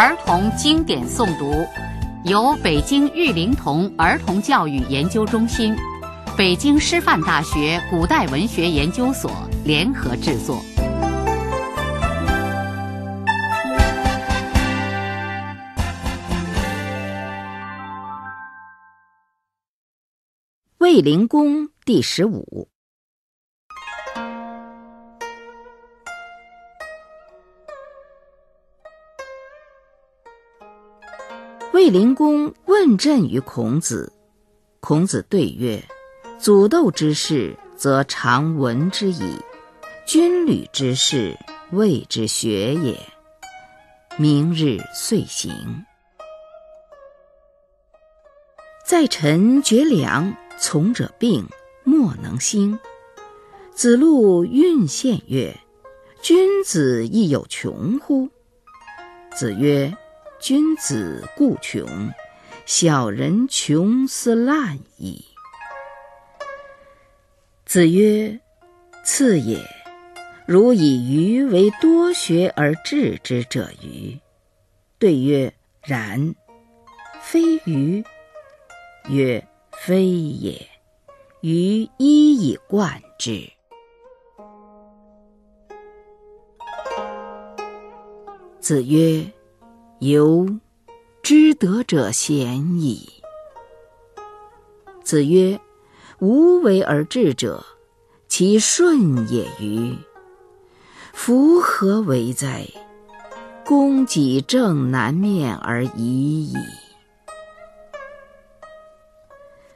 儿童经典诵读，由北京育龄童儿童教育研究中心、北京师范大学古代文学研究所联合制作。卫灵公第十五。卫灵公问政于孔子，孔子对曰：“祖斗之事，则常闻之矣；军旅之事，谓之学也。”明日遂行。在臣绝粮，从者病，莫能兴。子路运献曰：“君子亦有穷乎？”子曰：“君子固穷，小人穷斯滥矣。”子曰：“次也，如以鱼为多学而治之者与？”对曰：“然。”非鱼。曰：非也，鱼一以贯之。子曰：由，知德者贤矣。子曰：无为而治者，其顺也与？夫何为哉？公己正南面而已矣。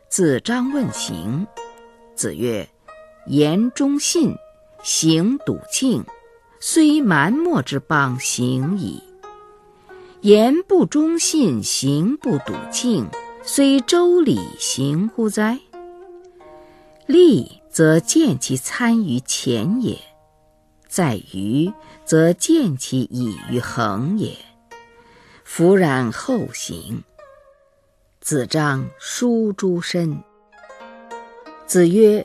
子张问行，子曰：“言忠信，行笃敬，虽蛮貊之邦，行矣；言不忠信，行不笃敬，虽周礼，行乎哉？利则见其参于前也，在于则见其以于恒也。弗然后行。”子张书诸身。子曰：“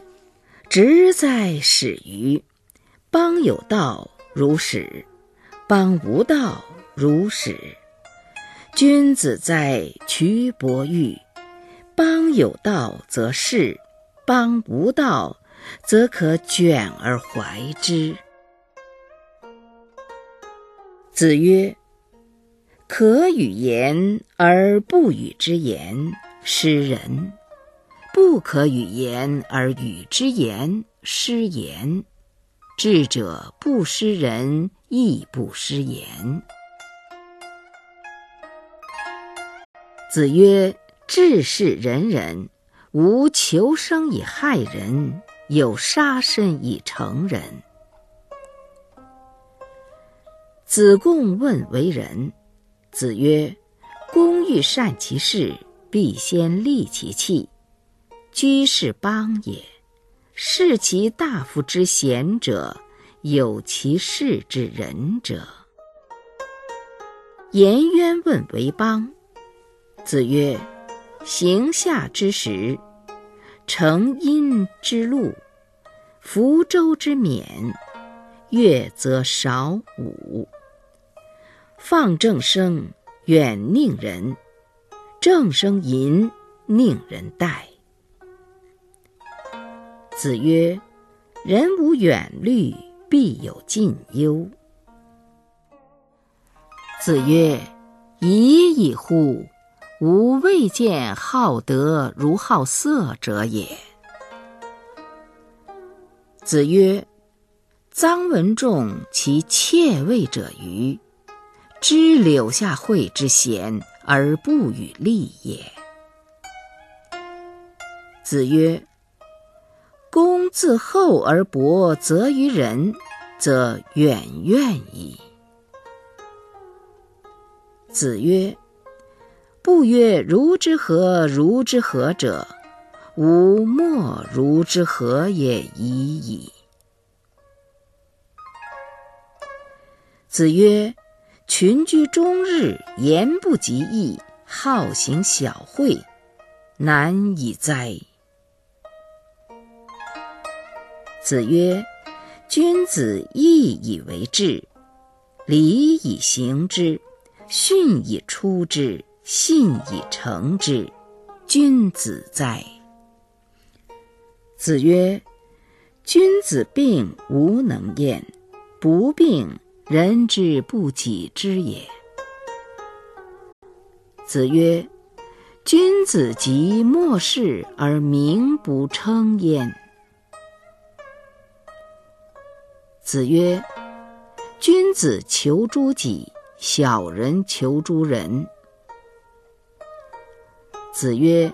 直哉始于！邦有道如始，邦无道如始。君子哉蘧伯玉！邦有道则仕，邦无道则可卷而怀之。”子曰。可与言而不与之言，失人；不可与言而与之言，失言。智者不失人，亦不失言。子曰：“智是仁人，无求生以害人，有杀身以成仁。”子贡问为人。子曰：“公欲善其事，必先利其器。居士邦也，视其大夫之贤者，有其事之仁者。”颜渊问为邦。子曰：“行夏之时，成阴之路，福州之冕，乐则少舞。”放正声，远宁人；正声淫，佞人待。子曰：“人无远虑，必有近忧。”子曰：“已矣乎！吾未见好德如好色者也。”子曰：“臧文仲其妾位者于？”知柳下惠之贤而不与利也。子曰：“公自厚而薄责于人，则远怨矣。”子曰：“不曰如之何如之何者，吾莫如之何也已矣。”子曰。群居终日，言不及义，好行小惠，难以哉！子曰：“君子义以为质，礼以行之，训以出之，信以成之，君子哉！子曰：“君子病无能焉，不病，人之不己知也。”子曰：“君子疾莫视而名不称焉。”子曰：“君子求诸己，小人求诸人。”子曰：“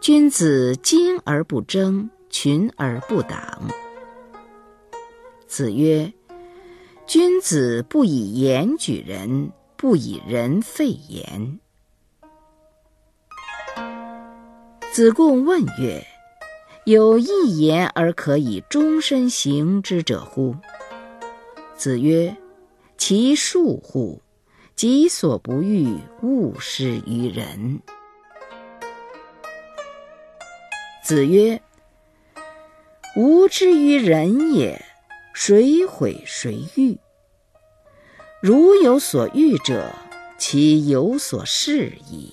君子精而不争，群而不党。”子曰：“君子不以言举人，不以人废言。”子贡问曰：“有一言而可以终身行之者乎？”子曰：“其恕乎！己所不欲，勿施于人。”子曰：“吾之于人也，谁毁谁欲？如有所欲者，其有所示矣。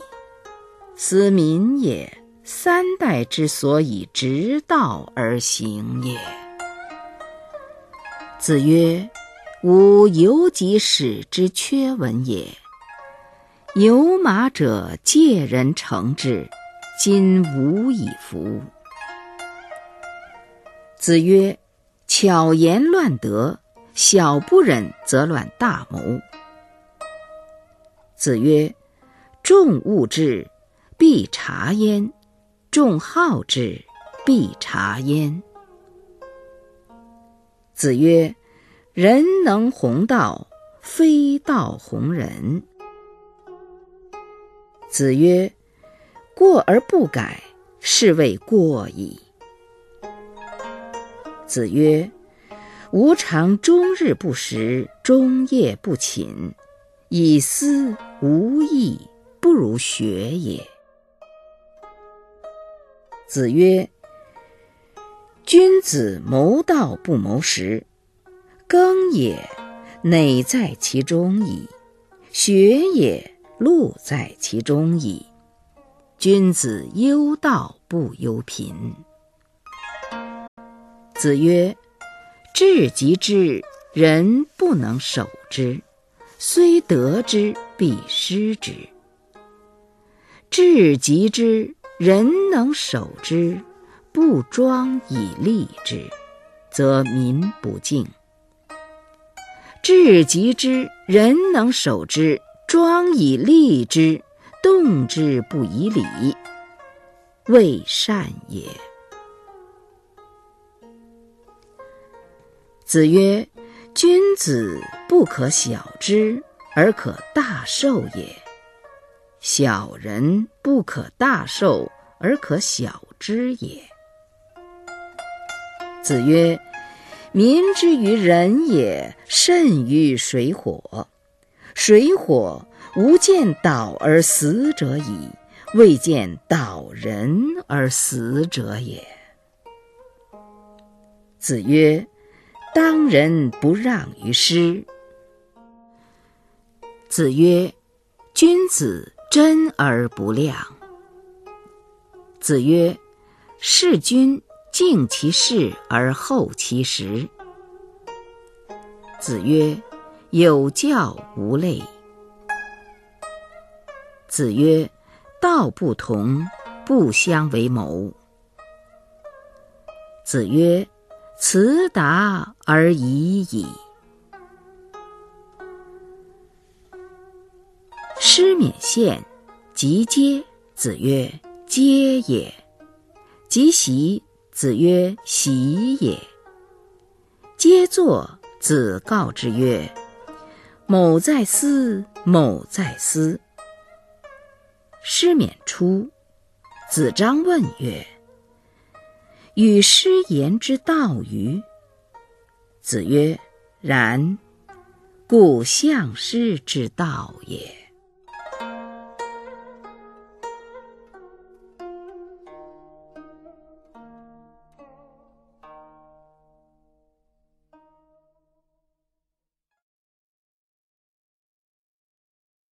斯民也，三代之所以直道而行也。”子曰。吾犹及使之缺文也。有马者，借人乘之，今无以服。子曰：“巧言乱德，小不忍则乱大谋。”子曰：“众恶之，必察焉；众好之，必察焉。”子曰。人能弘道，非道弘人。子曰：“过而不改，是谓过矣。”子曰：“吾尝终日不食，终夜不寝，以思无益，不如学也。”子曰：“君子谋道不谋食。”耕也，馁在其中矣；学也，禄在其中矣。君子忧道不忧贫。子曰：“至极之，人不能守之；虽得之，必失之。至极之，人能守之，不庄以利之，则民不敬。”至极之，人能守之，庄以利之，动之不以礼，未善也。子曰：“君子不可小之而可大受也，小人不可大受而可小之也。”子曰。民之于人也，甚于水火。水火吾见导而死者矣，未见导人而死者也。子曰：“当仁不让于师。”子曰：“君子真而不亮。”子曰：“事君。”敬其事而后其实。子曰：“有教无类。”子曰：“道不同，不相为谋。”子曰：“辞达而已矣。”师免县，及嗟。子曰：“嗟也。”及习。子曰：“习也。”皆坐。子告之曰：“某在思，某在思。”师免出。子张问曰：“与师言之道与？”子曰：“然。故相师之道也。”